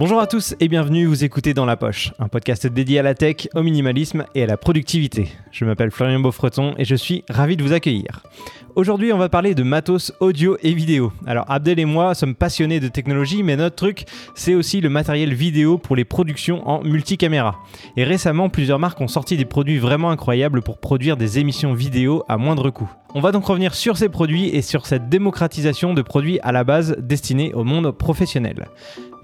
Bonjour à tous et bienvenue, vous écoutez Dans la Poche, un podcast dédié à la tech, au minimalisme et à la productivité. Je m'appelle Florian Beaufreton et je suis ravi de vous accueillir. Aujourd'hui, on va parler de matos audio et vidéo. Alors, Abdel et moi sommes passionnés de technologie, mais notre truc, c'est aussi le matériel vidéo pour les productions en multicaméra. Et récemment, plusieurs marques ont sorti des produits vraiment incroyables pour produire des émissions vidéo à moindre coût. On va donc revenir sur ces produits et sur cette démocratisation de produits à la base destinés au monde professionnel.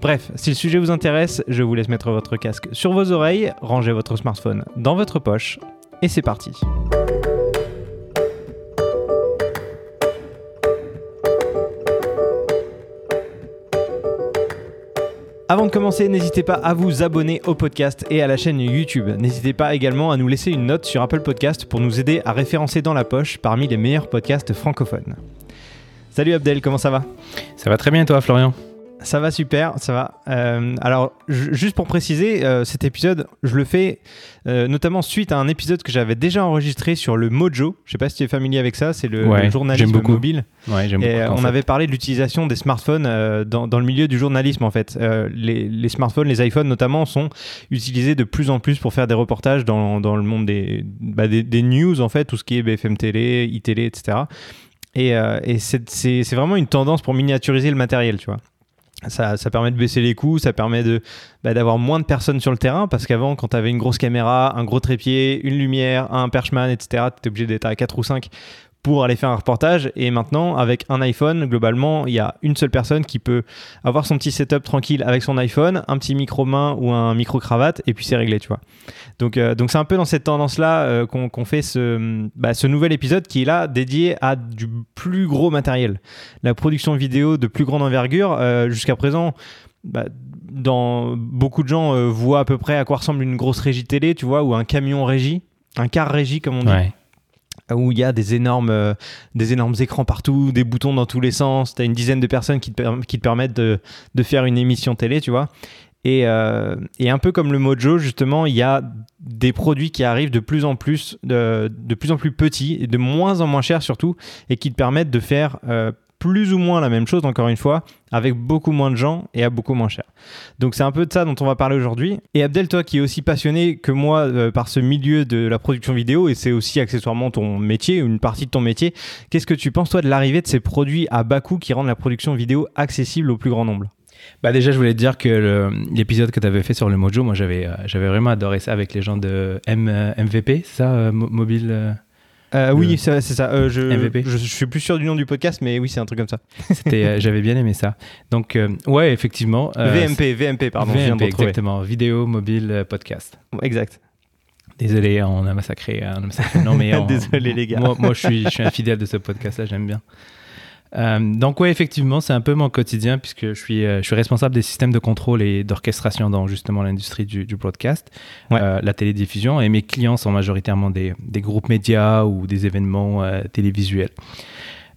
Bref, si le sujet vous intéresse, je vous laisse mettre votre casque sur vos oreilles, ranger votre smartphone dans votre poche, et c'est parti. Avant de commencer, n'hésitez pas à vous abonner au podcast et à la chaîne YouTube. N'hésitez pas également à nous laisser une note sur Apple Podcast pour nous aider à référencer dans la poche parmi les meilleurs podcasts francophones. Salut Abdel, comment ça va? Ça va très bien toi Florian? Ça va super, ça va. Euh, alors, juste pour préciser, euh, cet épisode, je le fais euh, notamment suite à un épisode que j'avais déjà enregistré sur le Mojo. Je sais pas si tu es familier avec ça, c'est le, journalisme mobile. Ouais, j'aime beaucoup. on avait parlé de l'utilisation des smartphones dans, dans, le milieu du journalisme en fait. Les, les, smartphones, les iPhones notamment, sont utilisés de plus en plus pour faire des reportages dans, dans le monde des, bah, des, des, news en fait, tout ce qui est BFM Télé, iTélé, etc. Et, et c'est vraiment une tendance pour miniaturiser le matériel, tu vois. Ça, permet de baisser les coûts, ça permet de bah, d'avoir moins de personnes sur le terrain parce qu'avant, quand tu avais une grosse caméra, un gros trépied, une lumière, un perchman, etc., tu étais obligé d'être à 4 ou 5 pour aller faire un reportage. Et maintenant, avec un iPhone, globalement, il y a une seule personne qui peut avoir son petit setup tranquille avec son iPhone, un petit micro-main ou un micro-cravate, et puis c'est réglé, tu vois. Donc, euh, donc c'est un peu dans cette tendance-là euh, qu'on fait ce, bah, ce nouvel épisode qui est là dédié à du plus gros matériel. La production vidéo de plus grande envergure, euh, jusqu'à présent, bah, dans, beaucoup de gens voient à peu près à quoi ressemble une grosse régie télé, tu vois, ou un camion régie, un car régie comme on dit où il y a des énormes, euh, des énormes écrans partout, des boutons dans tous les sens, tu as une dizaine de personnes qui te, permettent de, faire une émission télé, tu vois. Et, euh, et, un peu comme le Mojo, justement, il y a des produits qui arrivent de plus en plus, de, de, plus en plus petits et de moins en moins chers surtout, et qui te permettent de faire euh, plus ou moins la même chose, encore une fois, avec beaucoup moins de gens et à beaucoup moins cher. Donc c'est un peu de ça dont on va parler aujourd'hui. Et Abdel, toi qui es aussi passionné que moi euh, par ce milieu de la production vidéo, et c'est aussi accessoirement ton métier, une partie de ton métier, qu'est-ce que tu penses toi de l'arrivée de ces produits à bas coût qui rendent la production vidéo accessible au plus grand nombre? Bah déjà, je voulais te dire que l'épisode que tu avais fait sur le Mojo, moi j'avais euh, j'avais vraiment adoré ça avec les gens de euh, MVP, c'est ça, mobile euh, oui, c'est ça. Euh, je, MVP. Je, suis plus sûr du nom du podcast, mais oui, c'est un truc comme ça. C'était, euh, j'avais bien aimé ça. Donc, ouais, effectivement. VMP, VMP, pardon. VMP, exactement. Vidéo, mobile, podcast. Exact. Désolé, on a massacré. On a massacré. Non, mais Désolé, les gars. Moi, moi je, suis, je suis un fidèle de ce podcast-là, j'aime bien. Euh, donc oui, effectivement, c'est un peu mon quotidien puisque je suis, euh, je suis responsable des systèmes de contrôle et d'orchestration dans justement l'industrie du, broadcast, euh, la télédiffusion, et mes clients sont majoritairement des, des groupes médias ou des événements télévisuels.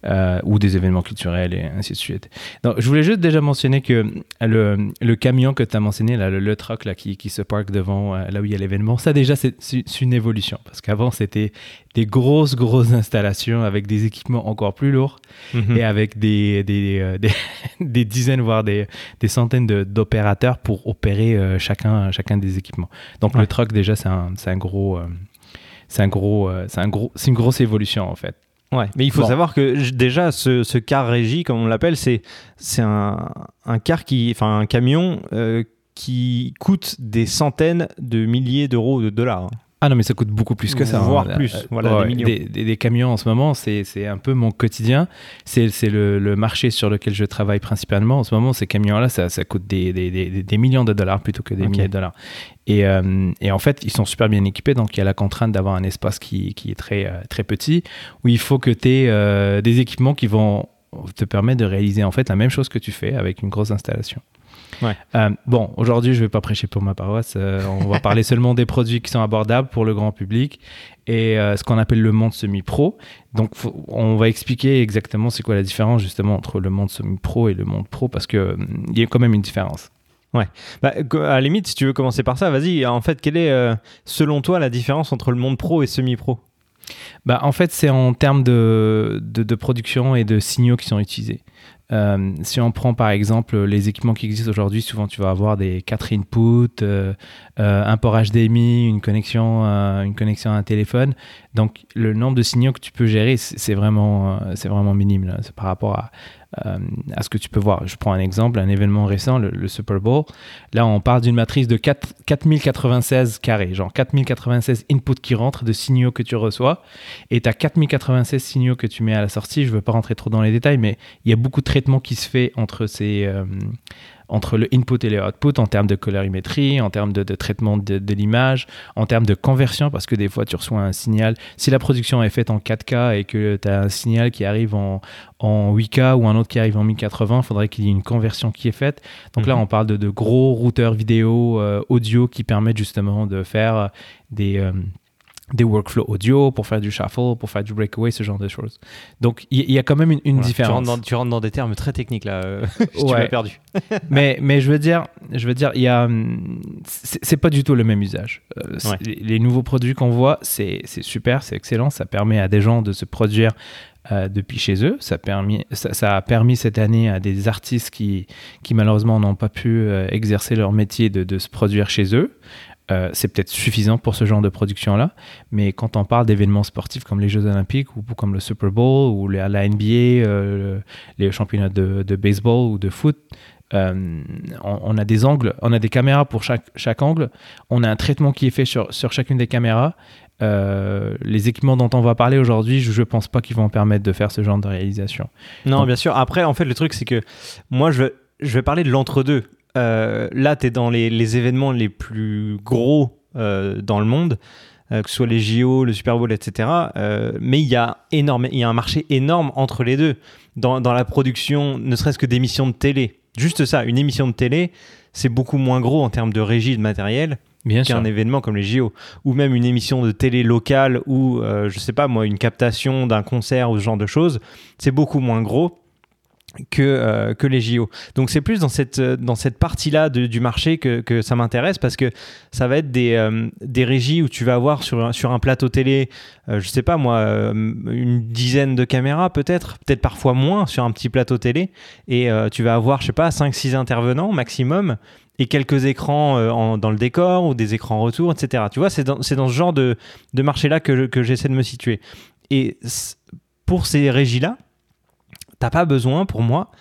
Euh, ou des événements culturels et ainsi de suite. Donc, je voulais juste déjà mentionner que le, le camion que tu as mentionné, là, le, truck là, qui, qui se parque devant euh, là où il y a l'événement, ça déjà c'est une évolution parce qu'avant c'était des grosses, grosses installations avec des équipements encore plus lourds mhm. et avec des, des, euh, des, des, dizaines, voire des, des centaines d'opérateurs pour opérer chacun, chacun des équipements. Donc le truck déjà c'est un, un, gros... c'est un gros, c'est un gros, c'est une grosse évolution en fait. Ouais, mais il faut savoir que déjà ce, ce car régie, comme on l'appelle, c'est c'est un, un, car qui, enfin un camion euh, qui coûte des centaines de milliers d'euros ou de dollars. Ah non, mais ça coûte beaucoup plus que ça. Hein. Voire plus. voilà, des, des, des, camions en ce moment, c'est un peu mon quotidien. C'est le, le, marché sur lequel je travaille principalement. En ce moment, ces camions-là, ça, ça, coûte des, des, millions de dollars plutôt que des milliers de dollars. Et, euh, et, en fait, ils sont super bien équipés. Donc, il y a la contrainte d'avoir un espace qui, qui, est très, euh, très petit, où il faut que tu aies euh, des équipements qui vont te permettre de réaliser en fait la même chose que tu fais avec une grosse installation. Euh, bon, aujourd'hui, je ne vais pas prêcher pour ma paroisse. Euh, on va parler seulement des produits qui sont abordables pour le grand public et euh, ce qu'on appelle le monde semi-pro. Donc, on va expliquer exactement c'est quoi la différence justement entre le monde semi-pro et le monde pro parce qu'il il y a quand même une différence. Ouais. Bah, à la limite, si tu veux commencer par ça, vas-y. En fait, quelle est, selon toi, la différence entre le monde pro et semi-pro? Bah, En fait, c'est en termes de, de, production et de signaux qui sont utilisés. Euh, si on prend par exemple les équipements qui existent aujourd'hui, souvent tu vas avoir des 4 inputs, euh, euh, un port HDMI, une connexion, une connexion à un téléphone. Donc le nombre de signaux que tu peux gérer, c'est vraiment, c'est vraiment minime C'est par rapport à, à ce que tu peux voir. Je prends un exemple, un événement récent, le, Super Bowl. Là, on parle d'une matrice de 4, 4096 carrés, genre 4096 inputs qui rentrent de signaux que tu reçois, et tu as 4096 signaux que tu mets à la sortie. Je ne veux pas rentrer trop dans les détails, mais il y a beaucoup de traitements qui se fait entre ces... Entre le input et le output en termes de colorimétrie, en termes de, traitement de, l'image, en termes de conversion, parce que des fois tu reçois un signal. Si la production est faite en 4K et que tu as un signal qui arrive en, 8K ou un autre qui arrive en 1080, il faudrait qu'il y ait une conversion qui est faite. Donc là, mhm. on parle de, gros routeurs vidéo, euh, audio qui permettent justement de faire des. Euh, des workflows audio pour faire du shuffle, pour faire du breakaway, ce genre de choses. Donc il y, a quand même une, différence. Tu rentres, dans, des termes très techniques là, euh, tu m'as perdu. mais, mais je veux dire, je veux dire, il y a, hum, c'est pas du tout le même usage. Euh, les nouveaux produits qu'on voit, c'est super, c'est excellent, ça permet à des gens de se produire euh, depuis chez eux. Ça, permis, ça, a permis cette année à des artistes qui, qui malheureusement n'ont pas pu exercer leur métier de, de, se produire chez eux. Euh, c'est peut-être suffisant pour ce genre de production-là, mais quand on parle d'événements sportifs comme les Jeux Olympiques ou, comme le Super Bowl ou la, NBA, euh, les championnats de, baseball ou de foot, euh, on, a des angles, on a des caméras pour chaque, chaque angle, on a un traitement qui est fait sur, sur chacune des caméras. les équipements dont on va parler aujourd'hui, je ne pense pas qu'ils vont permettre de faire ce genre de réalisation. Non, bien sûr. Après, en fait, le truc, c'est que moi, je, je vais parler de l'entre-deux. Euh, là, tu es dans les, événements les plus gros euh, dans le monde, euh, que ce soit les JO, le Super Bowl, etc. mais il y, a énorme, y a un marché énorme entre les deux, dans, la production, ne serait-ce que d'émissions de télé. Juste ça, une émission de télé, c'est beaucoup moins gros en termes de régie de matériel qu'un événement comme les JO. Ou même une émission de télé locale ou, je sais pas moi, une captation d'un concert ou ce genre de choses, c'est beaucoup moins gros que, euh, que les JO. Donc c'est plus dans cette, euh, dans cette partie-là du marché que, ça m'intéresse parce que ça va être des, euh, des régies où tu vas avoir sur, sur un plateau télé, je sais pas moi, une dizaine de caméras peut-être, peut-être parfois moins sur un petit plateau télé et tu vas avoir, je sais pas, 5-6 intervenants maximum et quelques écrans dans le décor ou des écrans retour, etc. Tu vois, c'est dans, dans, ce genre de, de marché-là que, que j'essaie de me situer. Et pour ces régies-là, t'as pas besoin, pour moi,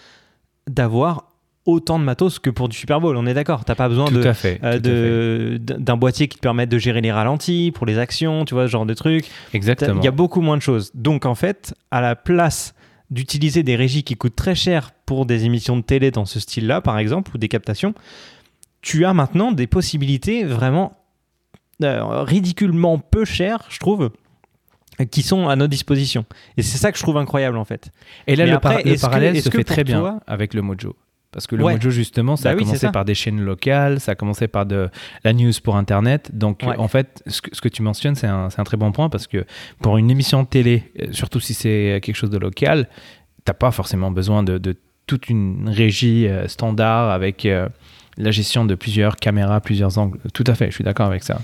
d'avoir autant de matos que pour du Super Bowl. On est d'accord. T'as pas besoin euh, d'un boîtier qui te permette de gérer les ralentis pour les actions, tu vois, ce genre de trucs. Exactement. Il y a beaucoup moins de choses. Donc en fait, à la place d'utiliser des régies qui coûtent très cher pour des émissions de télé dans ce style-là, par exemple, ou des captations, tu as maintenant des possibilités vraiment euh, ridiculement peu chères, je trouve, qui sont à notre disposition. Et c'est ça que je trouve incroyable en fait. Et là, le, parallèle se fait très bien avec le Mojo? Parce que le Mojo, justement, ça bah a commencé par des chaînes locales, ça a commencé par de la news pour Internet. Donc, en fait, ce que, tu mentionnes, c'est un, un, très bon point parce que pour une émission de télé, euh, surtout si c'est quelque chose de local, tu n'as pas forcément besoin de, de, toute une régie euh, standard avec euh, la gestion de plusieurs caméras, plusieurs angles. Tout à fait, je suis d'accord avec ça.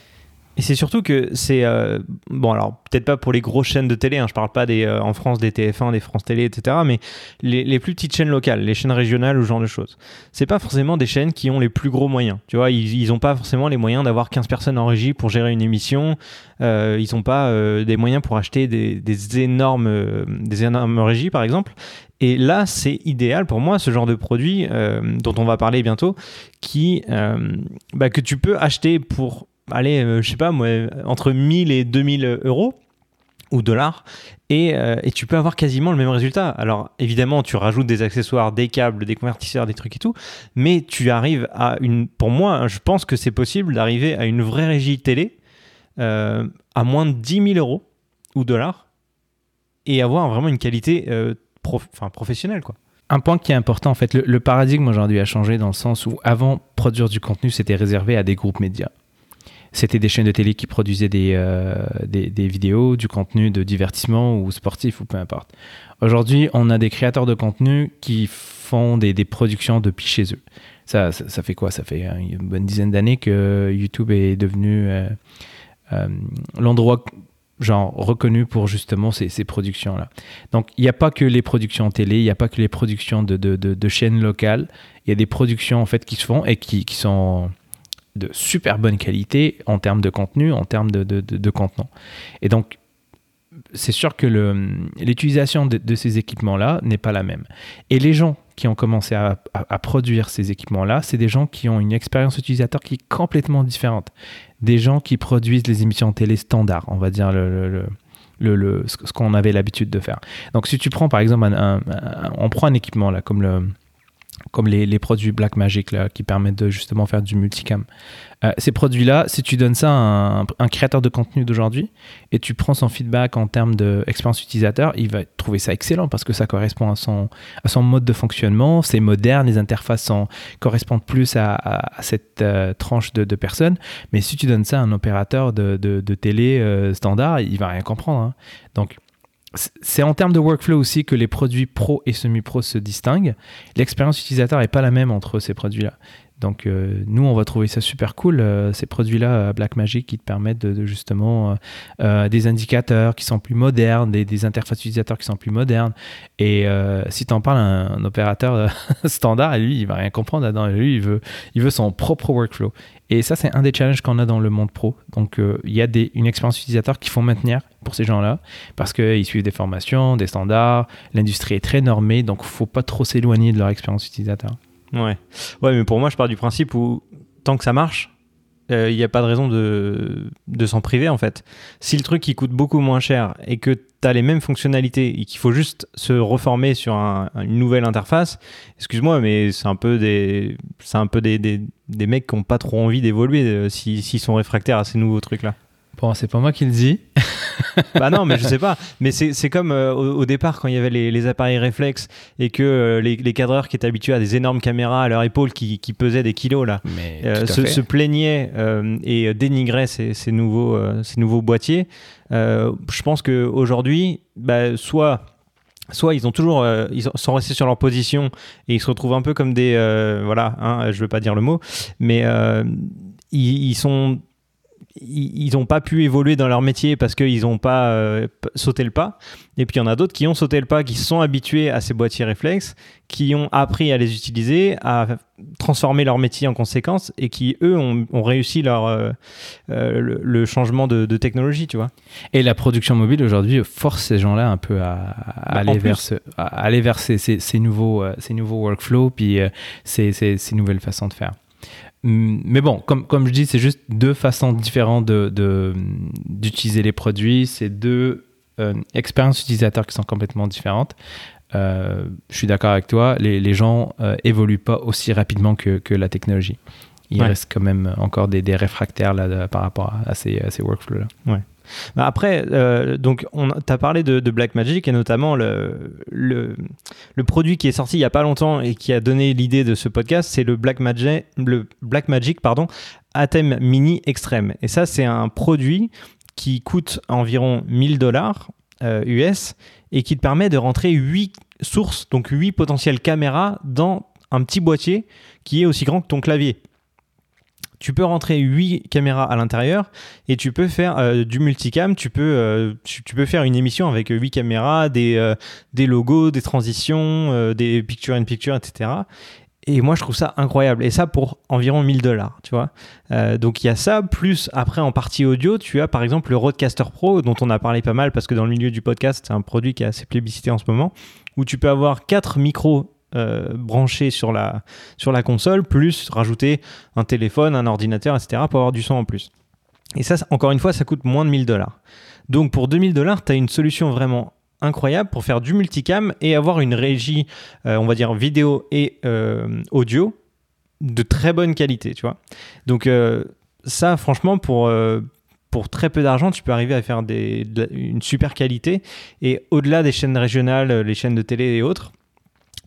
Et c'est surtout que c'est euh, bon alors peut-être pas pour les grosses chaînes de télé, hein, je parle pas des euh, en France des TF1, des France Télé, etc. Mais les, plus petites chaînes locales, les chaînes régionales ou ce genre de choses, c'est pas forcément des chaînes qui ont les plus gros moyens. Tu vois, ils, ils ont pas forcément les moyens d'avoir 15 personnes en régie pour gérer une émission. Euh, ils ont pas des moyens pour acheter des, des énormes des énormes régies par exemple. Et là, c'est idéal pour moi, ce genre de produit dont on va parler bientôt, qui bah, que tu peux acheter pour allez, euh, je sais pas, moi, entre 1000 et 2000 euros ou dollars et, euh, et, tu peux avoir quasiment le même résultat. Alors évidemment, tu rajoutes des accessoires, des câbles, des convertisseurs, des trucs et tout, mais tu arrives à une. Pour moi, je pense que c'est possible d'arriver à une vraie régie télé euh, à moins de 10 000 euros ou dollars et avoir vraiment une qualité professionnelle, quoi. Un point qui est important, en fait, le, le paradigme aujourd'hui a changé dans le sens où avant, produire du contenu, c'était réservé à des groupes médias c'était des chaînes de télé qui produisaient euh, des, des, vidéos, du contenu de divertissement ou sportif ou peu importe. Aujourd'hui, on a des créateurs de contenu qui font des, des productions depuis chez eux. Ça, ça, fait quoi? Ça fait une bonne dizaine d'années que YouTube est devenu euh, euh, l'endroit genre reconnues pour justement ces, ces productions-là. Donc il n'y a pas que les productions télé, il n'y a pas que les productions de, de, de, chaînes locales, il y a des productions en fait qui se font et qui, qui sont de super bonne qualité en termes de contenu, en termes de, de, de, contenant. Et donc, c'est sûr que l'utilisation de, ces équipements-là n'est pas la même. Et les gens qui ont commencé à, produire ces équipements-là, c'est des gens qui ont une expérience utilisateur qui est complètement différente. Des gens qui produisent les émissions télé standard, on va dire le, le, ce qu'on avait l'habitude de faire. Donc si tu prends par exemple, on prend un équipement là, comme le comme les, les, produits Blackmagic là, qui permettent de justement faire du multicam. Euh, ces produits-là, si tu donnes ça à un, créateur de contenu d'aujourd'hui et tu prends son feedback en termes d'expérience utilisateur, il va trouver ça excellent parce que ça correspond à son, à son mode de fonctionnement, c'est moderne, les interfaces correspondent plus à, cette euh, tranche de, personnes. Mais si tu donnes ça à un opérateur de, de, de télé euh, standard, il va rien comprendre. Hein. Donc, c'est en termes de workflow aussi que les produits pro et semi-pro se distinguent. L'expérience utilisateur n'est pas la même entre ces produits-là. Donc euh, nous, on va trouver ça super cool, euh, ces produits-là, Blackmagic, qui te permettent de, justement euh, des indicateurs qui sont plus modernes, des, interfaces utilisateurs qui sont plus modernes. Et si tu en parles un, opérateur standard, lui, il va rien comprendre là-dedans. Lui, il veut, il veut son propre workflow. Et ça, c'est un des challenges qu'on a dans le monde pro. Donc il y a des, une expérience utilisateur qu'il faut maintenir pour ces gens-là, parce qu'ils suivent des formations, des standards, l'industrie est très normée, donc il ne faut pas trop s'éloigner de leur expérience utilisateur. Ouais. ouais, mais pour moi, je pars du principe où tant que ça marche, euh, il n'y a pas de raison de, de s'en priver en fait. Si le truc il coûte beaucoup moins cher et que tu as les mêmes fonctionnalités et qu'il faut juste se reformer sur une nouvelle interface, excuse-moi, mais c'est un peu des, c'est un peu des, des, des mecs qui n'ont pas trop envie d'évoluer euh, s'ils sont réfractaires à ces nouveaux trucs là. Bon, c'est pas moi qui le dis. bah non, mais je sais pas. Mais c'est comme euh, au, départ quand il y avait les, appareils réflexes et que euh, les, cadreurs qui étaient habitués à des énormes caméras à leur épaule qui, pesaient des kilos là, euh, se, plaignaient et dénigraient ces, nouveaux, ces nouveaux boîtiers. je pense qu'aujourd'hui, bah, soit soit ils ont toujours ils sont restés sur leur position et ils se retrouvent un peu comme des voilà hein, je veux pas dire le mot mais ils, sont ils n'ont pas pu évoluer dans leur métier parce qu'ils n'ont pas euh, sauté le pas. Et puis il y en a d'autres qui ont sauté le pas, qui sont habitués à ces boîtiers réflexes, qui ont appris à les utiliser, à transformer leur métier en conséquence et qui, eux, ont, réussi leur, euh, euh, le, changement de, technologie, tu vois. Et la production mobile aujourd'hui force ces gens-là un peu à, bah, aller, vers aller vers ces, ces, nouveaux, ces nouveaux workflows, puis ces, ces nouvelles façons de faire. Mm, mais bon, comme, comme je dis, c'est juste deux façons différentes d'utiliser de, les produits. C'est deux euh, expériences utilisateurs qui sont complètement différentes. Euh, je suis d'accord avec toi, les, les gens euh, évoluent pas aussi rapidement que, que la technologie. Il reste quand même encore des, des réfractaires là, par rapport à, ces, à ces workflows-là. Ouais. Bah, après, euh, donc, tu as parlé de, Black Magic et notamment le, le, produit qui est sorti il n'y a pas longtemps et qui a donné l'idée de ce podcast, c'est le Black Magic, le Black Atem Mini Extreme. Et ça, c'est un produit qui coûte environ 1000 dollars US euh, et qui te permet de rentrer 8 sources, donc 8 potentielles caméras dans un petit boîtier qui est aussi grand que ton clavier tu peux rentrer 8 caméras à l'intérieur et tu peux faire euh, du multicam, tu peux, euh, tu, peux faire une émission avec 8 caméras, des, euh, des logos, des transitions, des picture in picture, etc. Et moi, je trouve ça incroyable. Et ça pour environ 1000 dollars, tu vois. donc il y a ça, plus après en partie audio, tu as par exemple le Rodecaster Pro, dont on a parlé pas mal parce que dans le milieu du podcast, c'est un produit qui est assez plébiscité en ce moment, où tu peux avoir 4 micros euh, branché sur la, console, plus rajouter un téléphone, un ordinateur, etc. pour avoir du son en plus. Et ça, encore une fois, ça coûte moins de 1000 dollars. Donc pour 2000 dollars, tu as une solution vraiment incroyable pour faire du multicam et avoir une régie, euh, on va dire vidéo et euh, audio de très bonne qualité, tu vois. Donc ça, franchement, pour, très peu d'argent, tu peux arriver à faire une super qualité. Et au-delà des chaînes régionales, les chaînes de télé et autres,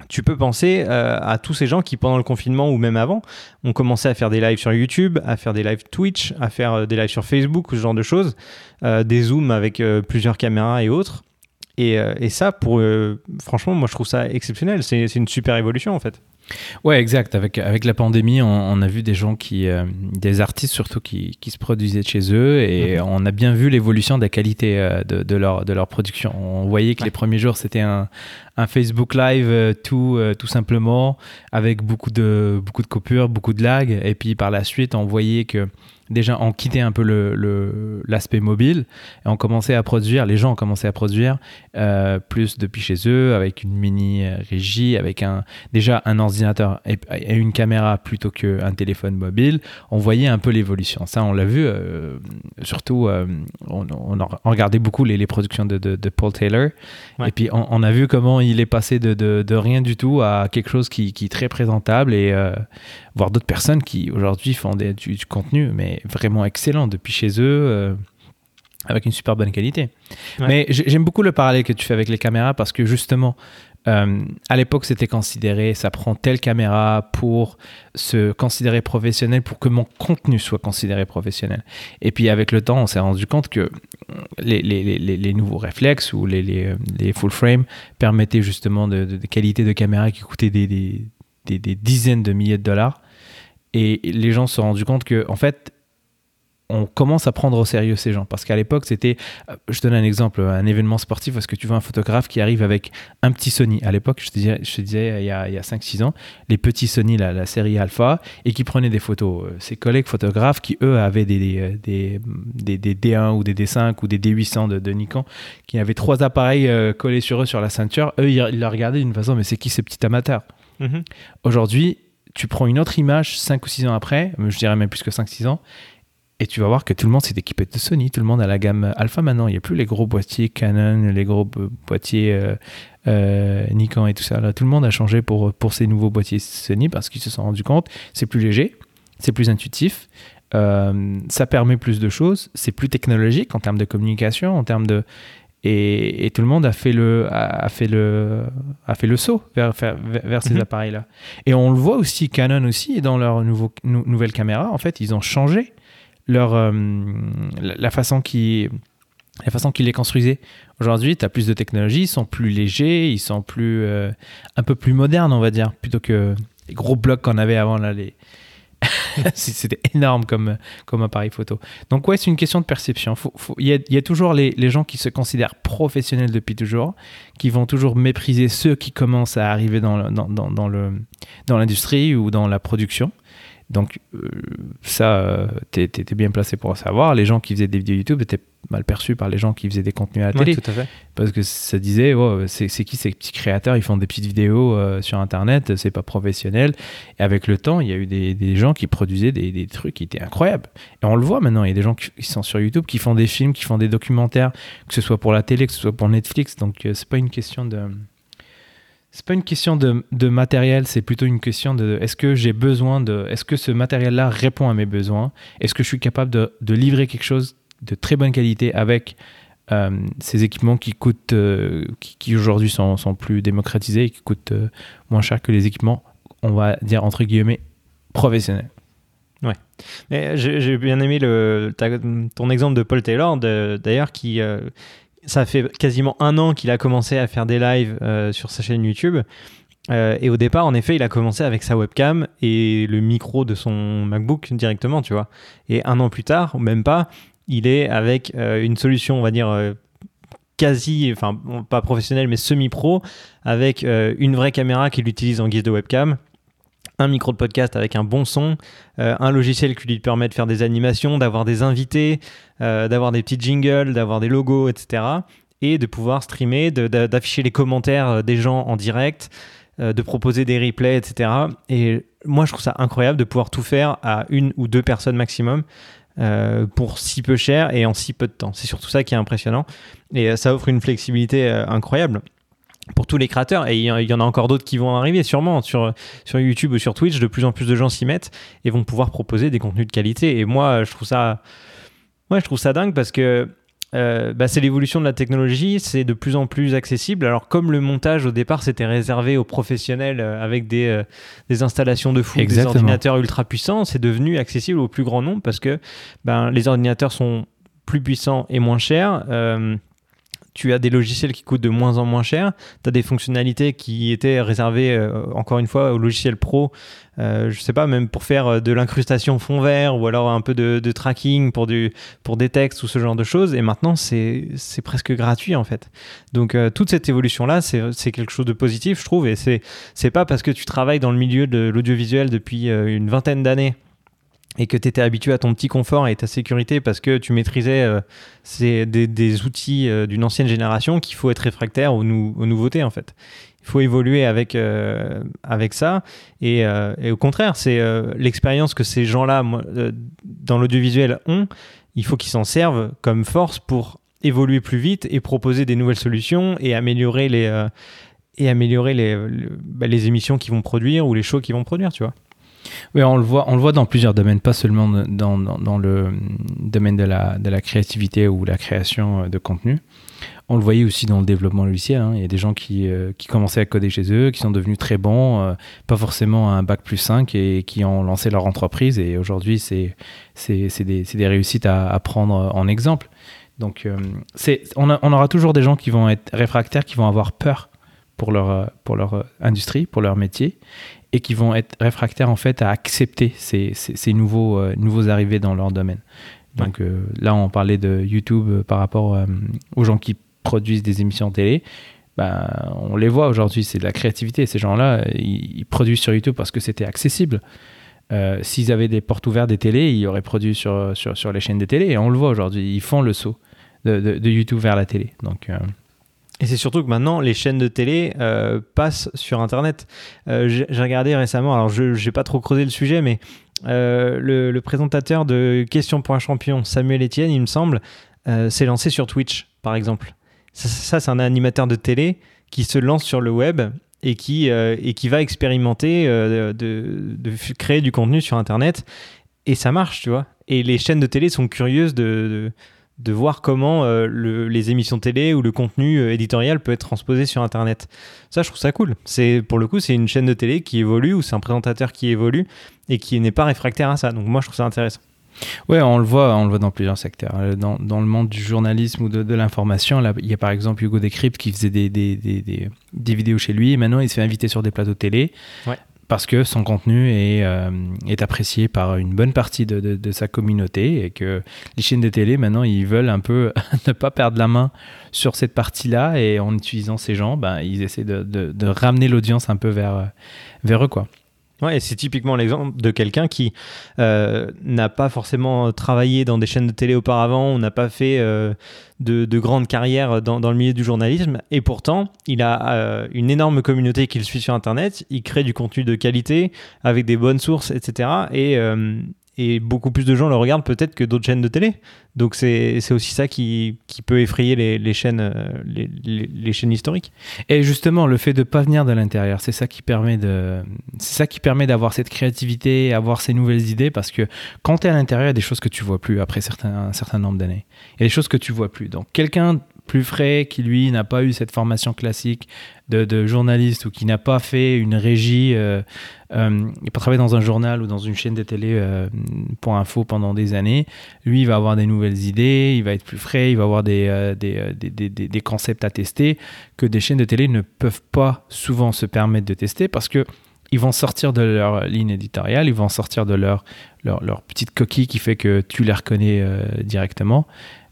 tu peux penser euh, à tous ces gens qui, pendant le confinement ou même avant, ont commencé à faire des lives sur YouTube, à faire des lives Twitch, à faire euh, des lives sur Facebook, ce genre de choses, euh, des zooms avec plusieurs caméras et autres. Et, et ça, pour, franchement, moi je trouve ça exceptionnel. C'est une super évolution en fait. Ouais, exact. Avec, avec la pandémie, on, a vu des gens qui, euh, des artistes surtout qui, qui, se produisaient chez eux et mhm. on a bien vu l'évolution de la qualité euh, de, de, leur, de leur production. On voyait que les premiers jours, c'était un, un, Facebook Live euh, tout, tout simplement avec beaucoup de, beaucoup de coupures, beaucoup de lag. Et puis par la suite, on voyait que déjà on quittait un peu l'aspect le, mobile et on commençait à produire, les gens ont commencé à produire euh, plus depuis chez eux avec une mini régie, avec un, déjà un ordinateur et, une caméra plutôt qu'un téléphone mobile. On voyait un peu l'évolution. Ça, on l'a vu, euh, surtout, euh, on, on, regardait beaucoup les, les productions de, de, Paul Taylor et puis on, a vu comment il est passé de, de, rien du tout à quelque chose qui, qui est très présentable et voir d'autres personnes qui aujourd'hui font des, du, contenu, mais vraiment excellent depuis chez eux, euh, avec une super bonne qualité. Mais j'aime beaucoup le parallèle que tu fais avec les caméras parce que justement, euh, à l'époque, c'était considéré, ça prend telle caméra pour se considérer professionnel, pour que mon contenu soit considéré professionnel. Et puis avec le temps, on s'est rendu compte que les, les, les, les nouveaux réflexes ou les, full frame permettaient justement de, de, de qualité de caméra qui coûtaient des, des, des, dizaines de milliers de dollars et les gens se sont rendus compte que, en fait, on commence à prendre au sérieux ces gens. Parce qu'à l'époque, c'était, euh, je donne un exemple, un événement sportif, parce que tu vois un photographe qui arrive avec un petit Sony. À l'époque, je te disais, je te disais il y a, a 5-6 ans, les petits Sony, la, série Alpha, et qui prenaient des photos. Euh, ses collègues photographes qui, eux, avaient des, des, des, des, D1 ou des D5 ou des D800 de, Nikon, qui avaient trois appareils euh, collés sur eux sur la ceinture, eux, ils, ils la regardaient d'une façon, mais c'est qui ces petits amateurs? Mm-hmm. Aujourd'hui, tu prends une autre image 5 ou 6 ans après, je dirais même plus que 5-6 ans, et tu vas voir que tout le monde s'est équipé de Sony, tout le monde a la gamme Alpha maintenant. Il n'y a plus les gros boîtiers Canon, les gros boîtiers euh, euh, Nikon et tout ça. Tout le monde a changé pour, pour ces nouveaux boîtiers Sony parce qu'ils se sont rendus compte c'est plus léger, c'est plus intuitif, euh, ça permet plus de choses, c'est plus technologique en termes de communication, en termes de. Et, tout le monde a fait le, a, fait le, a fait le saut vers, vers, ces mhm. appareils-là. Et on le voit aussi, Canon aussi, dans leur nouveau, nouvelle caméra, en fait, ils ont changé leur, euh, la, façon qui la façon qu'ils les construisaient. Aujourd'hui, tu as plus de technologie, ils sont plus légers, ils sont plus euh, un peu plus modernes, on va dire, plutôt que les gros blocs qu'on avait avant là les c'était énorme comme, comme appareil photo. Donc ouais, c'est une question de perception. Il y, a, toujours les, les, gens qui se considèrent professionnels depuis toujours, qui vont toujours mépriser ceux qui commencent à arriver dans, dans, dans, dans l'industrie ou dans la production. Donc euh, ça, euh, tu étais bien placé pour savoir. Les gens qui faisaient des vidéos YouTube étaient mal perçus par les gens qui faisaient des contenus à la télé. tout à fait. Parce que ça disait, oh, c'est qui ces petits créateurs? Ils font des petites vidéos euh, sur Internet, c'est pas professionnel. Et avec le temps, il y a eu des, des gens qui produisaient des, des, trucs qui étaient incroyables. Et on le voit maintenant, il y a des gens qui, sont sur YouTube, qui font des films, qui font des documentaires, que ce soit pour la télé, que ce soit pour Netflix. Donc c'est pas une question de c'est pas une question de, matériel, c'est plutôt une question de est-ce que j'ai besoin de. Est-ce que ce matériel-là répond à mes besoins? Est-ce que je suis capable de, livrer quelque chose de très bonne qualité avec euh, ces équipements qui coûtent. Euh, qui, aujourd'hui sont, plus démocratisés et qui coûtent euh, moins cher que les équipements, on va dire entre guillemets, professionnels? Ouais. J'ai bien aimé ton exemple de Paul Taylor, d'ailleurs, qui, ça fait quasiment un an qu'il a commencé à faire des lives euh, sur sa chaîne YouTube. Euh, et au départ, en effet, il a commencé avec sa webcam et le micro de son MacBook directement, tu vois. Et un an plus tard, ou même pas, il est avec euh, une solution, on va dire, quasi, enfin, pas professionnelle, mais semi-pro, avec une vraie caméra qu'il utilise en guise de webcam un micro de podcast avec un bon son, euh, un logiciel qui lui permet de faire des animations, d'avoir des invités, euh, d'avoir des petits jingles, d'avoir des logos, etc. Et de pouvoir streamer, d'afficher les commentaires euh, des gens en direct, de proposer des replays, etc. Et moi, je trouve ça incroyable de pouvoir tout faire à une ou deux personnes maximum. pour si peu cher et en si peu de temps. C'est surtout ça qui est impressionnant. Et ça offre une flexibilité incroyable pour tous les créateurs. Et il y en a encore d'autres qui vont arriver sûrement sur, sur YouTube ou sur Twitch. De plus en plus de gens s'y mettent et vont pouvoir proposer des contenus de qualité. Et moi, je trouve ça, ouais, je trouve ça dingue parce que euh, bah, c'est l'évolution de la technologie, c'est de plus en plus accessible. Alors comme le montage au départ c'était réservé aux professionnels euh, avec des, euh, des installations de fou, des ordinateurs ultra puissants, c'est devenu accessible au plus grand nombre parce que ben, les ordinateurs sont plus puissants et moins chers tu as des logiciels qui coûtent de moins en moins cher, tu as des fonctionnalités qui étaient réservées, euh, encore une fois, aux logiciels pro, euh, je sais pas, même pour faire euh, de l'incrustation fond vert ou alors un peu de, tracking pour, du, pour des textes ou ce genre de choses, et maintenant c'est presque gratuit en fait. Donc toute cette évolution-là, c'est quelque chose de positif, je trouve, et c'est pas parce que tu travailles dans le milieu de l'audiovisuel depuis une vingtaine d'années et que tu étais habitué à ton petit confort et ta sécurité parce que tu maîtrisais euh, des, outils euh, d'une ancienne génération qu'il faut être réfractaire aux, nouveautés en fait. Il faut évoluer avec, euh, avec ça et, au contraire, c'est l'expérience que ces gens-là dans l'audiovisuel ont, il faut qu'ils s'en servent comme force pour évoluer plus vite et proposer des nouvelles solutions et améliorer les, et améliorer les, bah, les émissions qu'ils vont produire ou les shows qu'ils vont produire, tu vois. Oui, on le voit, on le voit dans plusieurs domaines, pas seulement dans, dans, le domaine de la, de la, créativité ou la création euh, de contenu. On le voyait aussi dans le développement logiciel. Hein. Il y a des gens qui, euh, qui, commençaient à coder chez eux, qui sont devenus très bons, euh, pas forcément un bac plus 5 et qui ont lancé leur entreprise. Et aujourd'hui, c'est des, des, réussites à, prendre en exemple. Donc, on, on, aura toujours des gens qui vont être réfractaires, qui vont avoir peur pour leur, pour leur industrie, pour leur métier et qui vont être réfractaires en fait à accepter ces, ces, nouveaux, euh, nouveaux arrivés dans leur domaine. Donc euh, là, on parlait de YouTube euh, par rapport aux gens qui produisent des émissions télé. Ben, on les voit aujourd'hui, c'est de la créativité. Ces gens-là, ils, produisent sur YouTube parce que c'était accessible. S'ils avaient des portes ouvertes des télés, ils auraient produit sur, sur, sur, les chaînes de télé. Et on le voit aujourd'hui, ils font le saut de, de, YouTube vers la télé. Donc, et c'est surtout que maintenant, les chaînes de télé euh, passent sur Internet. Euh, j'ai regardé récemment, alors je n'ai pas trop creusé le sujet, mais euh, le, présentateur de Question pour un champion, Samuel Etienne, il me semble, s'est lancé sur Twitch, par exemple. Ça, c'est un animateur de télé qui se lance sur le web et qui, et qui va expérimenter de, créer du contenu sur Internet. Et ça marche, tu vois. Et les chaînes de télé sont curieuses de voir comment euh, les émissions télé ou le contenu euh, éditorial peut être transposé sur Internet. Ça, je trouve ça cool. C'est pour le coup, c'est une chaîne de télé qui évolue ou c'est un présentateur qui évolue et qui n'est pas réfractaire à ça. Donc moi, je trouve ça intéressant. Ouais, on le voit, on le voit dans plusieurs secteurs. Euh, dans, dans le monde du journalisme ou de, de l'information, il y a par exemple Hugo Décrypte qui faisait des, des, des, des, vidéos chez lui et maintenant il se fait inviter sur des plateaux télé. Ouais parce que son contenu est, euh, est, apprécié par une bonne partie de, sa communauté et que les chaînes de télé, maintenant, ils veulent un peu ne pas perdre la main sur cette partie-là et en utilisant ces gens, ben, ils essaient de, de ramener l'audience un peu vers, vers eux. Quoi. Ouais, et c'est typiquement l'exemple de quelqu'un qui euh, n'a pas forcément travaillé dans des chaînes de télé auparavant, ou n'a pas fait euh, de, de grandes carrières dans, le milieu du journalisme, et pourtant, il a euh, une énorme communauté qui le suit sur Internet, il crée du contenu de qualité, avec des bonnes sources, etc. Et, et beaucoup plus de gens le regardent peut-être que d'autres chaînes de télé. Donc c'est aussi ça qui, qui, peut effrayer les, les chaînes, euh, les, les, chaînes historiques. Et justement, le fait de ne pas venir de l'intérieur, c'est ça qui permet d'avoir cette créativité, avoir ces nouvelles idées, parce que quand tu es à l'intérieur, il y a des choses que tu vois plus après certains, un certain nombre d'années. Il y a des choses que tu vois plus. Donc quelqu'un plus frais, qui lui n'a pas eu cette formation classique de, journaliste ou qui n'a pas fait une régie, euh, euh, il pas travaillé dans un journal ou dans une chaîne de télé euh, pour info pendant des années, lui va avoir des nouvelles idées, il va être plus frais, il va avoir des, euh, des, des, des, concepts à tester que des chaînes de télé ne peuvent pas souvent se permettre de tester parce que ils vont sortir de leur ligne éditoriale, ils vont sortir de leur, leur, leur petite coquille qui fait que tu les reconnais directement.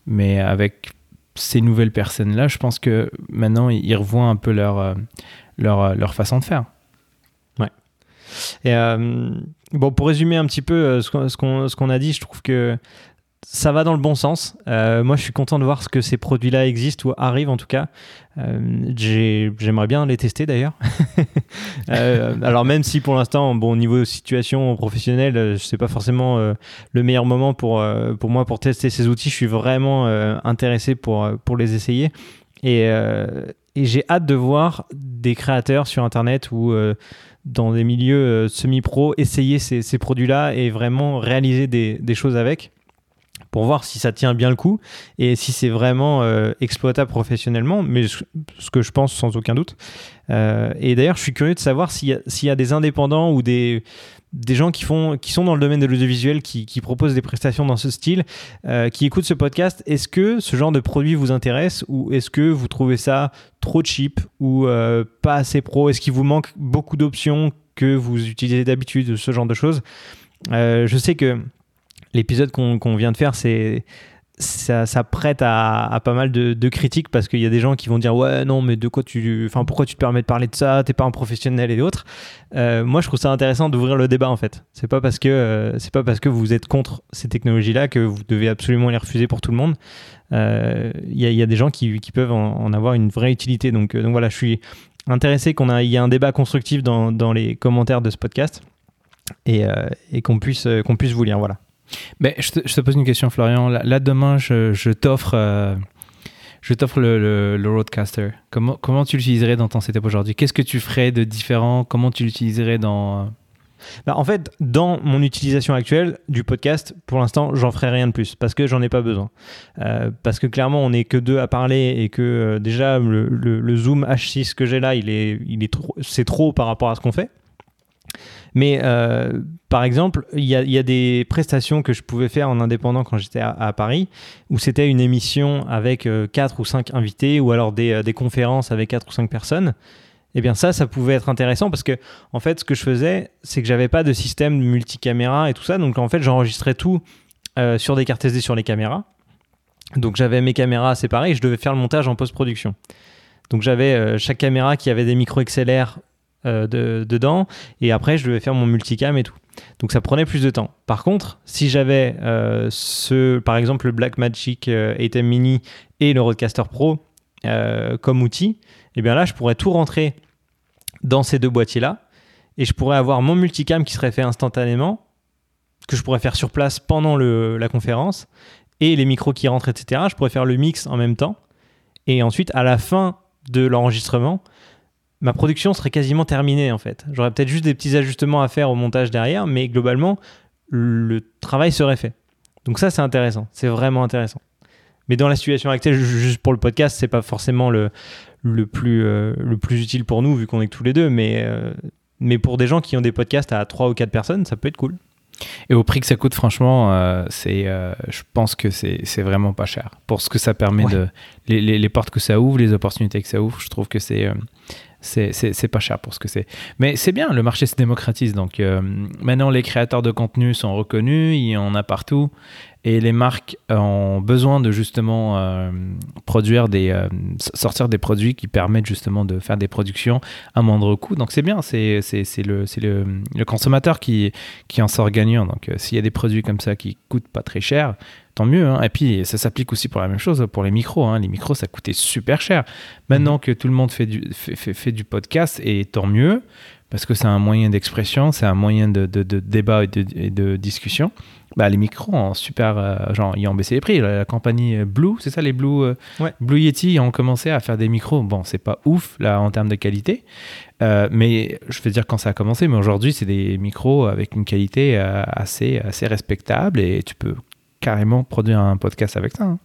Mais avec ces nouvelles personnes-là, je pense que maintenant, ils revoient un peu leur, euh, leur, euh, leur façon de faire. Ouais. Et euh, bon, pour résumer un petit peu ce qu'on qu'on a dit, je trouve que ça va dans le bon sens. Euh, moi, je suis content de voir ce que ces produits-là existent ou arrivent en tout cas. Euh, j'aimerais bien les tester d'ailleurs. Euh, alors même si pour l'instant, bon, au niveau situation professionnelle, sais pas forcément le meilleur moment pour, pour moi pour tester ces outils. Je suis vraiment intéressé pour, pour les essayer. Et, et j'ai hâte de voir des créateurs sur Internet ou dans des milieux semi-pro essayer ces, ces produits-là et vraiment réaliser des, des choses avec pour voir si ça tient bien le coup et si c'est vraiment euh, exploitable professionnellement, mais ce que je pense sans aucun doute. Euh, et d'ailleurs, je suis curieux de savoir s'il y, a des indépendants ou des, gens qui, font, qui sont dans le domaine de l'audiovisuel, qui, proposent des prestations dans ce style, euh, qui écoutent ce podcast. Est-ce que ce genre de produit vous intéresse ou est-ce que vous trouvez ça trop cheap ou pas assez pro? Est-ce qu'il vous manque beaucoup d'options que vous utilisez d'habitude, ce genre de choses? Je sais que l'épisode qu'on vient de faire, c'est ça, prête à, pas mal de, critiques parce qu'il y a des gens qui vont dire ouais non mais de quoi tu enfin pourquoi tu te permets de parler de ça? T'es pas un professionnel et autres. Euh, moi je trouve ça intéressant d'ouvrir le débat en fait. C'est pas parce que euh, c'est pas parce que vous êtes contre ces technologies là que vous devez absolument les refuser pour tout le monde. Euh, il y, a des gens qui, qui peuvent en, avoir une vraie utilité. Donc, donc voilà je suis intéressé qu'on a il y a un débat constructif dans, dans les commentaires de ce podcast et, et qu'on puisse qu'on puisse vous lire. Voilà mais je te, pose une question, Florian. Là, demain, je, t'offre. Euh, je t'offre le, Roadcaster. Comment, tu l'utiliserais dans ton setup aujourd'hui? Qu'est-ce que tu ferais de différent? Comment tu l'utiliserais dans... Euh? Bah, en fait, dans mon utilisation actuelle du podcast, pour l'instant, j'en ferai rien de plus parce que j'en ai pas besoin. Euh, parce que clairement, on n'est que deux à parler et que déjà le, le, Zoom H6 que j'ai là, il est, il est trop, c'est trop par rapport à ce qu'on fait. Mais euh, par exemple, il y, a des prestations que je pouvais faire en indépendant quand j'étais à, Paris, où c'était une émission avec 4 euh, ou 5 invités, ou alors euh, des, conférences avec 4 ou 5 personnes. Eh bien ça, ça pouvait être intéressant parce que en fait, ce que je faisais, c'est que j'avais pas de système multicaméra et tout ça, donc en fait, j'enregistrais tout sur des cartes SD sur les caméras. Donc j'avais mes caméras séparées et je devais faire le montage en post-production. Donc j'avais chaque caméra qui avait des micro XLR euh, dedans et après je devais faire mon multicam et tout. Donc ça prenait plus de temps. Par contre, si j'avais euh, ce, par exemple le Blackmagic euh, ATEM Mini et le Rodecaster Pro comme outil, et eh bien là je pourrais tout rentrer dans ces deux boîtiers là et je pourrais avoir mon multicam qui serait fait instantanément que je pourrais faire sur place pendant le, la conférence et les micros qui rentrent, etc. Je pourrais faire le mix en même temps et ensuite à la fin de l'enregistrement, ma production serait quasiment terminée en fait. J'aurais peut-être juste des petits ajustements à faire au montage derrière, mais globalement, le travail serait fait. Donc ça, c'est intéressant. C'est vraiment intéressant. Mais dans la situation actuelle, juste pour le podcast, c'est pas forcément le, le, plus, euh, le plus utile pour nous, vu qu'on est que tous les deux. Mais, euh, mais pour des gens qui ont des podcasts à 3 ou 4 personnes, ça peut être cool. Et au prix que ça coûte, franchement, euh, c'est, je pense que c'est, vraiment pas cher. Pour ce que ça permet de. Les, les, les, portes que ça ouvre, les opportunités que ça ouvre, je trouve que c'est, c'est pas cher pour ce que c'est. Mais c'est bien, le marché se démocratise. Donc euh, maintenant, les créateurs de contenu sont reconnus, il y en a partout. Et les marques ont besoin de justement euh, produire des, euh, sortir des produits qui permettent justement de faire des productions à moindre coût. Donc c'est bien, c'est le, le, le, consommateur qui, qui en sort gagnant. Donc s'il y a des produits comme ça qui coûtent pas très cher, tant mieux. Hein. Et puis, ça s'applique aussi pour la même chose pour les micros. Hein. Les micros, ça coûtait super cher. Maintenant mhm. que tout le monde fait du, fait, du podcast, et tant mieux, parce que c'est un moyen d'expression, c'est un moyen de, débat et de, discussion. Bah, les micros ont super, euh, genre, ils ont baissé les prix. La, compagnie euh, Blue, c'est ça, les Blue, euh, Blue Yeti ont commencé à faire des micros. Bon, c'est pas ouf là en termes de qualité, mais je veux dire quand ça a commencé. Mais aujourd'hui, c'est des micros avec une qualité assez, assez respectable et tu peux carrément produire un podcast avec ça. Hein.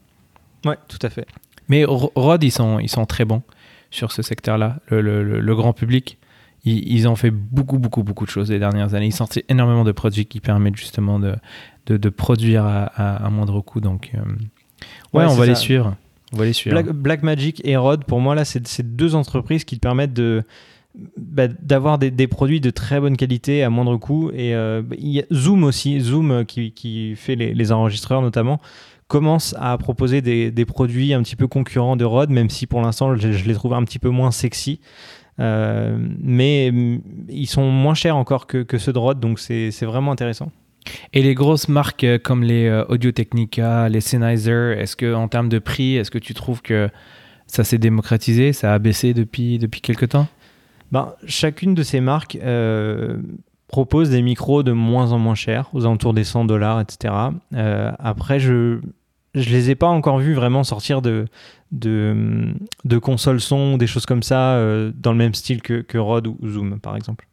Ouais, tout à fait. Mais Rod, ils sont, ils sont très bons sur ce secteur-là. Le, grand public, ils, ont fait beaucoup, beaucoup, beaucoup de choses les dernières années. Ils sortent énormément de produits qui permettent justement de, de, produire à, moindre coût. Donc, euh, ouais, on, va les suivre. on va les suivre. Black, Magic et Rod, pour moi, là, c'est deux entreprises qui te permettent de, bah, d'avoir des, produits de très bonne qualité à moindre coût. Et euh, y a Zoom aussi, Zoom euh, qui, qui fait les, les, enregistreurs notamment, commence à proposer des, des, produits un petit peu concurrents de Rode, même si pour l'instant je, les trouve un petit peu moins sexy. Euh, mais mm, ils sont moins chers encore que, que ceux de Rode, donc c'est vraiment intéressant. Et les grosses marques comme les Audio Technica, les Sennheiser, est-ce que en termes de prix, est-ce que tu trouves que ça s'est démocratisé, ça a baissé depuis, depuis quelques temps? Ben, chacune de ces marques euh, propose des micros de moins en moins chers, aux alentours des 100 dollars, etc. Euh, après, je je les ai pas encore vus vraiment sortir de, de, de consoles son, des choses comme ça, euh, dans le même style que, que Rode ou Zoom, par exemple.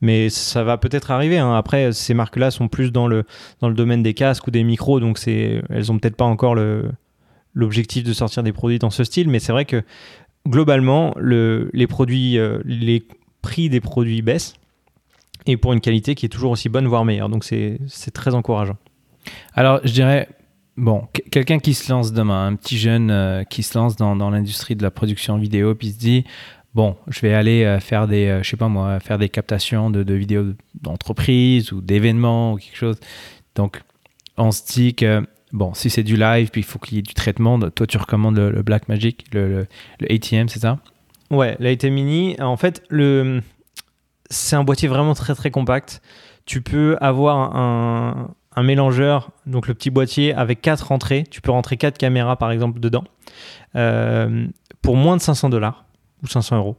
Mais ça va peut-être arriver. Hein. Après, ces marques-là sont plus dans le, dans le domaine des casques ou des micros, donc elles ont peut-être pas encore l'objectif de sortir des produits dans ce style. Mais c'est vrai que globalement, le, les produits, euh, les prix des produits baissent. et pour une qualité qui est toujours aussi bonne, voire meilleure. Donc c'est très encourageant. Alors je dirais, bon, quelqu'un qui se lance demain, un petit jeune euh, qui se lance dans, dans l'industrie de la production vidéo, puis se dit, bon, je vais aller euh, faire des, euh, je sais pas moi, faire des captations de, vidéos d'entreprise ou d'événements ou quelque chose. Donc on se dit que bon, si c'est du live, puis il faut qu'il y ait du traitement, toi tu recommandes le, le Blackmagic, le, ATM, c'est ça? Ouais, l'ATM Mini, en fait, le... c'est un boîtier vraiment très très compact. Tu peux avoir un, un mélangeur, donc le petit boîtier avec quatre entrées. Tu peux rentrer quatre caméras par exemple dedans euh, pour moins de 500 dollars ou 500 euros.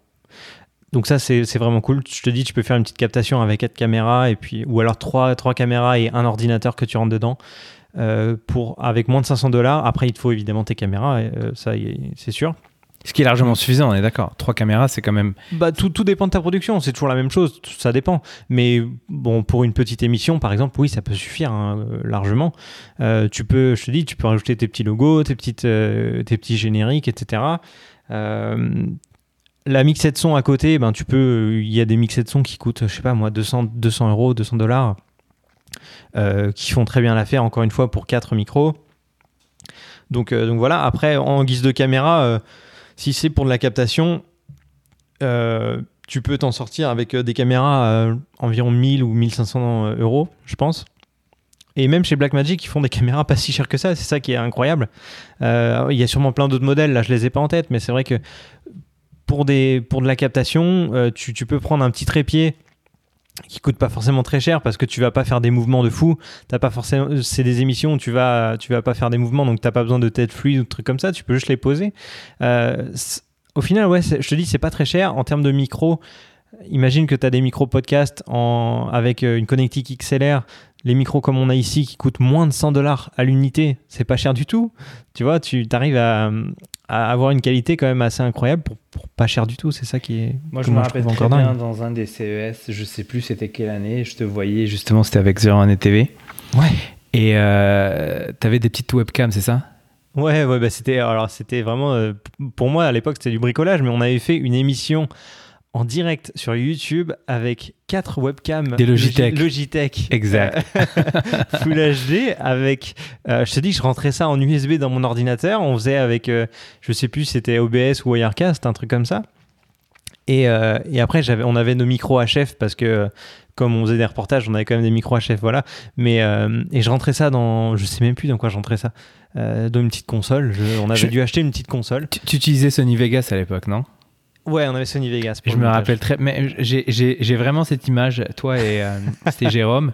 Donc ça c'est vraiment cool. Je te dis, tu peux faire une petite captation avec quatre caméras et puis ou alors trois, trois caméras et un ordinateur que tu rentres dedans. Euh, pour avec moins de 500 dollars. Après, il te faut évidemment tes caméras, euh, ça c'est sûr. Ce qui est largement suffisant, on est d'accord. Trois caméras, c'est quand même. Bah, tout, tout, dépend de ta production, c'est toujours la même chose, ça dépend. Mais bon, pour une petite émission, par exemple, oui, ça peut suffire hein, euh, largement. tu peux, je te dis, tu peux rajouter tes petits logos, tes, petites, tes petits génériques, etc. la mixette son à côté, ben, tu peux, il y a des mixettes son qui coûtent, je sais pas moi, 200, 200 euros, 200 dollars. Euh, qui font très bien l'affaire, encore une fois, pour 4 micros. Donc, euh, donc voilà, après, en guise de caméra, euh, si c'est pour de la captation, tu peux t'en sortir avec des caméras environ 1000 ou 1500 euros, je pense. Et même chez Blackmagic, ils font des caméras pas si chères que ça, c'est ça qui est incroyable. Il y a sûrement plein d'autres modèles, là je les ai pas en tête, mais c'est vrai que pour, des, pour de la captation, tu, tu, peux prendre un petit trépied qui coûte pas forcément très cher parce que tu vas pas faire des mouvements de fou. T'as pas forcément, c'est des émissions où tu vas, tu vas pas faire des mouvements, donc t'as pas besoin de tête fluide ou de trucs comme ça. Tu peux juste les poser. Euh, au final, ouais, je te dis, c'est pas très cher en termes de micro. Imagine que tu as des micros podcast en, avec euh, une connectique XLR, les micros comme on a ici qui coûtent moins de 100 dollars à l'unité, c'est pas cher du tout. Tu vois, tu arrives à, à avoir une qualité quand même assez incroyable pour, pas cher du tout. C'est ça qui est. Moi, je me rappelle très bien dans un des CES, je sais plus c'était quelle année, je te voyais justement, c'était avec 01 TV. Ouais. Et euh, tu avais des petites webcams, c'est ça? Ouais, ouais bah c'était alors c'était vraiment euh, pour moi à l'époque c'était du bricolage, mais on avait fait une émission en direct sur YouTube avec quatre webcams des Logitech. Logitech. Exact. Full HD avec euh, je te dis je rentrais ça en USB dans mon ordinateur, on faisait avec euh, je sais plus c'était OBS ou Wirecast, un truc comme ça. Et, euh, et après j'avais on avait nos micros HF parce que comme on faisait des reportages, on avait quand même des micros HF voilà. Mais et je rentrais ça dans je sais même plus dans quoi je rentrais ça. dans une petite console, on avait dû acheter une petite console. tu utilisais Sony Vegas à l'époque, non? Ouais, on avait Sony Vegas. je me rappelle très. Mais j'ai vraiment cette image, toi et euh, c'était Jérôme,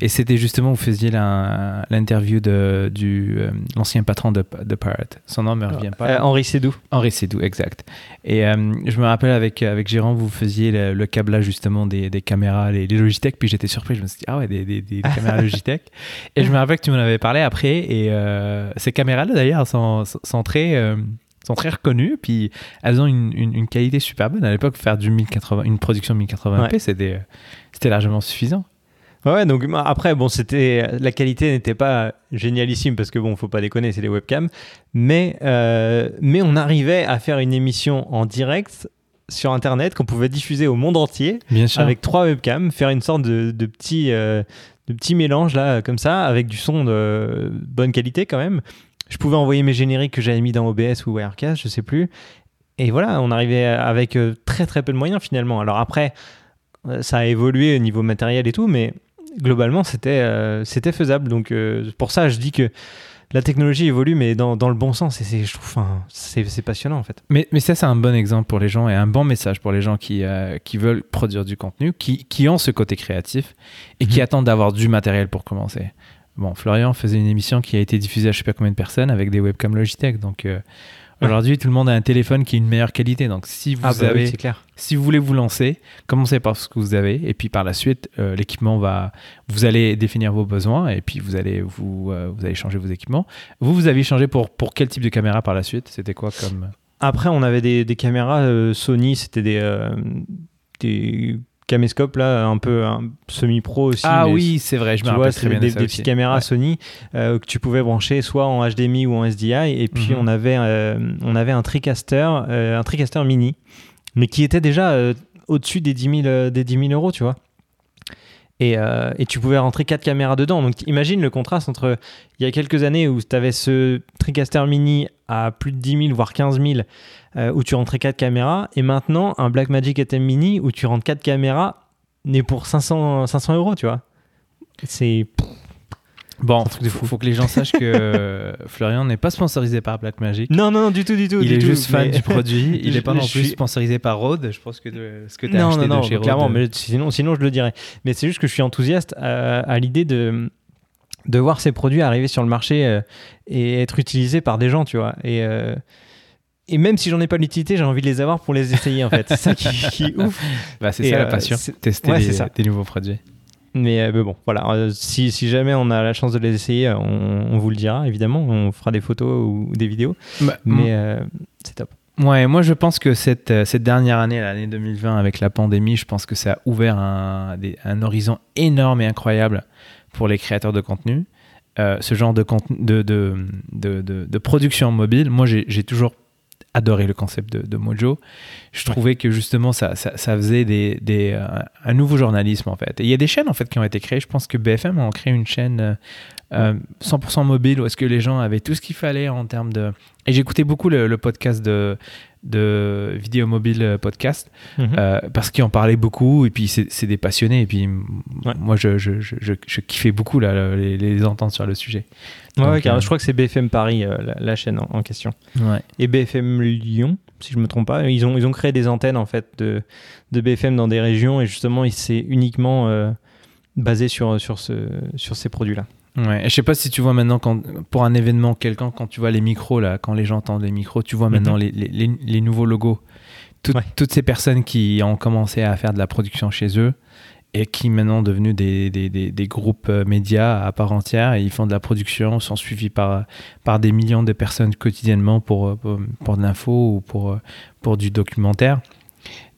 et c'était justement vous faisiez l'interview de du euh, l'ancien patron de, de Pirate. Son nom me revient pas. Euh, Henri Sédou. Henri Sédou, exact. Et je me rappelle avec avec Jérôme, vous faisiez le, câblage justement des, des caméras, les, Logitech, puis j'étais surpris. Je me suis dit ah ouais des, des, des caméras Logitech. Et je me rappelle que tu m'en avais parlé après. Et ces caméras-là d'ailleurs sont, sont très sont très reconnues, puis elles ont une, une, qualité super bonne. À l'époque, faire du 1080, une production 1080p, c'était, c'était largement suffisant. Ouais, donc après, bon, c'était la qualité n'était pas génialissime parce que bon, faut pas déconner, c'est des webcams, mais euh, mais on arrivait à faire une émission en direct sur internet qu'on pouvait diffuser au monde entier Bien sûr. avec trois webcams, faire une sorte de, de petit euh, de petit mélange là comme ça avec du son de bonne qualité quand même je pouvais envoyer mes génériques que j'avais mis dans OBS ou Wirecast, je sais plus. Et voilà, on arrivait avec euh, très très peu de moyens finalement. Alors après, euh, ça a évolué au niveau matériel et tout, mais globalement c'était euh, c'était faisable. Donc pour ça, je dis que la technologie évolue, mais dans, dans le bon sens. Et je trouve, c'est passionnant en fait. Mais, mais ça, c'est un bon exemple pour les gens et un bon message pour les gens qui, qui veulent produire du contenu, qui, qui ont ce côté créatif et qui mhm. attendent d'avoir du matériel pour commencer. Bon, Florian faisait une émission qui a été diffusée à je sais pas combien de personnes avec des webcams Logitech. Donc euh, aujourd'hui, tout le monde a un téléphone qui a une meilleure qualité. Donc si vous ah bah avez, clair. si vous voulez vous lancer, commencez par ce que vous avez et puis par la suite, euh, l'équipement va, vous allez définir vos besoins et puis vous allez vous, euh, vous allez changer vos équipements. Vous, vous avez changé pour pour quel type de caméra par la suite? C'était quoi comme Après, on avait des, des caméras Sony, c'était des des caméscope là, un peu semi-pro aussi. Ah oui, c'est vrai, je me rappelle très bien des, des petites caméras Sony euh, que tu pouvais brancher soit en HDMI ou en SDI. Et puis mhm. on avait euh, on avait un TriCaster, euh, un TriCaster mini, mais qui était déjà au-dessus des 10 000 des 10 000 euros, tu vois. Et, euh, et, tu pouvais rentrer quatre caméras dedans. Donc imagine le contraste entre il y a quelques années où tu avais ce TriCaster Mini à plus de 10 000, voire 15 000, euh, où tu rentrais quatre caméras, et maintenant un Blackmagic ATEM Mini où tu rentres quatre caméras, mais pour 500, 500 euros, tu vois. C'est Bon, il faut, que les gens sachent que Florian n'est pas sponsorisé par Blackmagic. Non, non, non, du tout, du tout. Il est juste fan du produit. Il n'est pas non plus sponsorisé par Rode. Je pense que ce que tu as acheté non, de chez clairement, mais sinon, sinon je le dirais. Mais c'est juste que je suis enthousiaste à, l'idée de de voir ces produits arriver sur le marché euh, et être utilisés par des gens, tu vois. Et euh, et même si j'en ai pas l'utilité, j'ai envie de les avoir pour les essayer en fait. C'est ça qui, est ouf. Bah, c'est ça la euh, passion, tester des nouveaux produits. Euh, mais, bon, voilà. Euh, si, si, jamais on a la chance de les essayer, euh, on, vous le dira, évidemment. On fera des photos ou des vidéos. Bah, mais c'est top. Ouais, moi je pense que cette, cette dernière année, l'année 2020, avec la pandémie, je pense que ça a ouvert un, un horizon énorme et incroyable pour les créateurs de contenu. ce genre de, de, de, de, de production mobile, moi j'ai toujours adoré le concept de, Mojo. Je trouvais que justement ça, ça, faisait des, des euh, un nouveau journalisme en fait. Et il y a des chaînes en fait qui ont été créées. Je pense que BFM a créé une chaîne 100% euh, mobile où est-ce que les gens avaient tout ce qu'il fallait en termes de. Et j'écoutais beaucoup le, podcast de de vidéo mobile podcast mhm. euh, parce qu'ils en parlaient beaucoup et puis c'est des passionnés et puis moi je, je, je, je, kiffais beaucoup là, les, les entendre sur le sujet ouais, car euh, je crois que c'est BFM Paris, euh, la, chaîne en, question. Et BFM Lyon, si je me trompe pas, ils ont, ils ont créé des antennes en fait de, de BFM dans des régions et justement, c'est uniquement euh, basé sur, sur, ce, sur ces produits-là. Ouais, je sais pas si tu vois maintenant, quand, pour un événement quelqu'un, quand tu vois les micros, là, quand les gens entendent les micros, tu vois maintenant mhm. les, les, les, nouveaux logos. Toutes ces personnes qui ont commencé à faire de la production chez eux, et qui maintenant devenus des, des, des, groupes euh, médias à part entière et ils font de la production, sont suivis par, par des millions de personnes quotidiennement pour, euh, pour, de l'info ou pour, euh, pour du documentaire.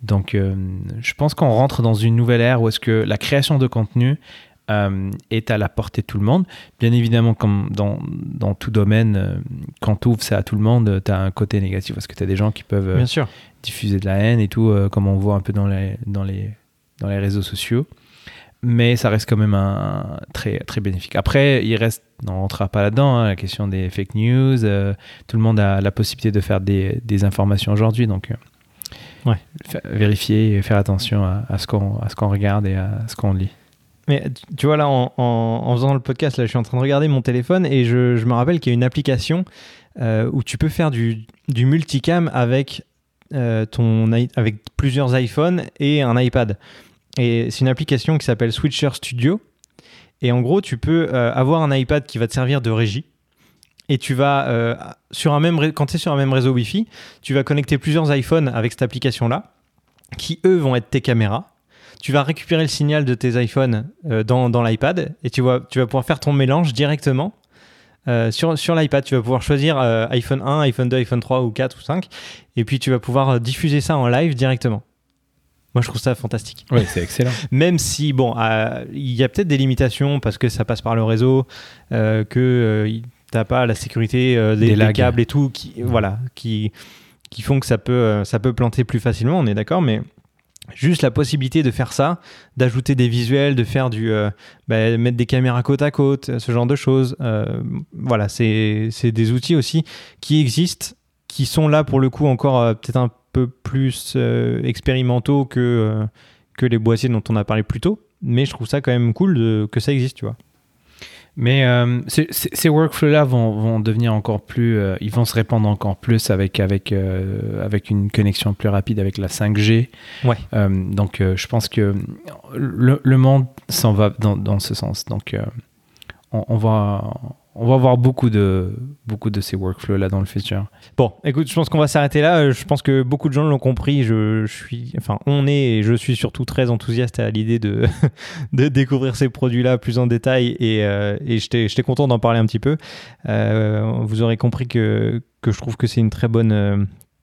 Donc je pense qu'on rentre dans une nouvelle ère où est-ce que la création de contenu est à la portée de tout le monde. Bien évidemment, comme dans, dans tout domaine, quand tu ouvres ça à tout le monde, tu as un côté négatif parce que tu as des gens qui peuvent Bien sûr. diffuser de la haine et tout, comme on voit un peu dans les, dans les dans les réseaux sociaux. Mais ça reste quand même un, très, très bénéfique. Après, il reste, on ne rentrera pas là-dedans, hein, la question des fake news. Euh, tout le monde a la possibilité de faire des, des informations aujourd'hui. Donc, euh, ouais. vérifier et faire attention à, à ce qu'on qu'on regarde et à ce qu'on lit. Mais tu vois, là, en, faisant le podcast, là, je suis en train de regarder mon téléphone et je, me rappelle qu'il y a une application euh, où tu peux faire du, multicam avec, ton, avec plusieurs iPhones et un iPad. Et c'est une application qui s'appelle Switcher Studio. Et en gros, tu peux euh, avoir un iPad qui va te servir de régie. Et tu vas, euh, sur un même quand tu es sur un même réseau Wi-Fi, tu vas connecter plusieurs iPhones avec cette application-là, qui eux vont être tes caméras. Tu vas récupérer le signal de tes iPhones euh, dans, dans l'iPad et tu vas, tu vas pouvoir faire ton mélange directement sur, sur l'iPad. Tu vas pouvoir choisir iPhone 1, iPhone 2, iPhone 3 ou 4 ou 5. Et puis tu vas pouvoir diffuser ça en live directement. Moi, je trouve ça fantastique. Oui, c'est excellent. Même si, bon, euh, il y a peut-être des limitations parce que ça passe par le réseau, euh, que euh, t'as pas la sécurité des, des, câbles et tout, qui, voilà, qui, qui font que ça peut, ça peut planter plus facilement, on est d'accord, mais juste la possibilité de faire ça, d'ajouter des visuels, de faire du, bah, mettre des caméras côte à côte, ce genre de choses, voilà, c'est des outils aussi qui existent, qui sont là pour le coup encore peut-être un peu plus euh, expérimentaux que, euh, que les boîtiers dont on a parlé plus tôt. Mais je trouve ça quand même cool que ça existe, tu vois. Mais euh, ces workflows-là vont, vont, devenir encore plus, ils vont se répandre encore plus avec, avec, avec une connexion plus rapide avec la 5G. Ouais. donc je pense que le, le monde s'en va dans, dans, ce sens. Donc on, on, va, on va voir beaucoup de, beaucoup de ces workflows-là dans le futur. Bon, écoute, je pense qu'on va s'arrêter là. Je pense que beaucoup de gens l'ont compris. Je, suis, enfin, on est et je suis surtout très enthousiaste à l'idée de, découvrir ces produits-là plus en détail et, euh, et j'étais content d'en parler un petit peu. Euh, vous aurez compris que, que je trouve que c'est une très bonne, euh,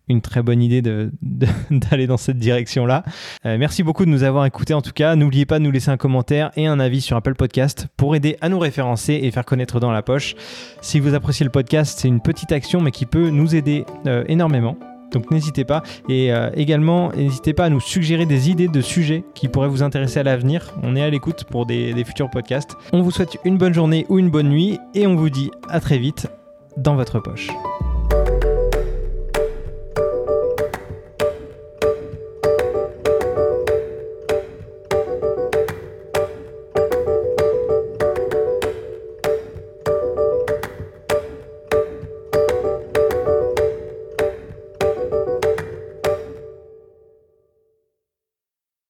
une très bonne idée d'aller dans cette direction-là. Euh, merci beaucoup de nous avoir écoutés en tout cas. N'oubliez pas de nous laisser un commentaire et un avis sur Apple Podcast pour aider à nous référencer et faire connaître dans la poche. Si vous appréciez le podcast, c'est une petite action mais qui peut nous aider euh, énormément. Donc n'hésitez pas. Et euh, également, n'hésitez pas à nous suggérer des idées de sujets qui pourraient vous intéresser à l'avenir. On est à l'écoute pour des, des futurs podcasts. On vous souhaite une bonne journée ou une bonne nuit et on vous dit à très vite dans votre poche.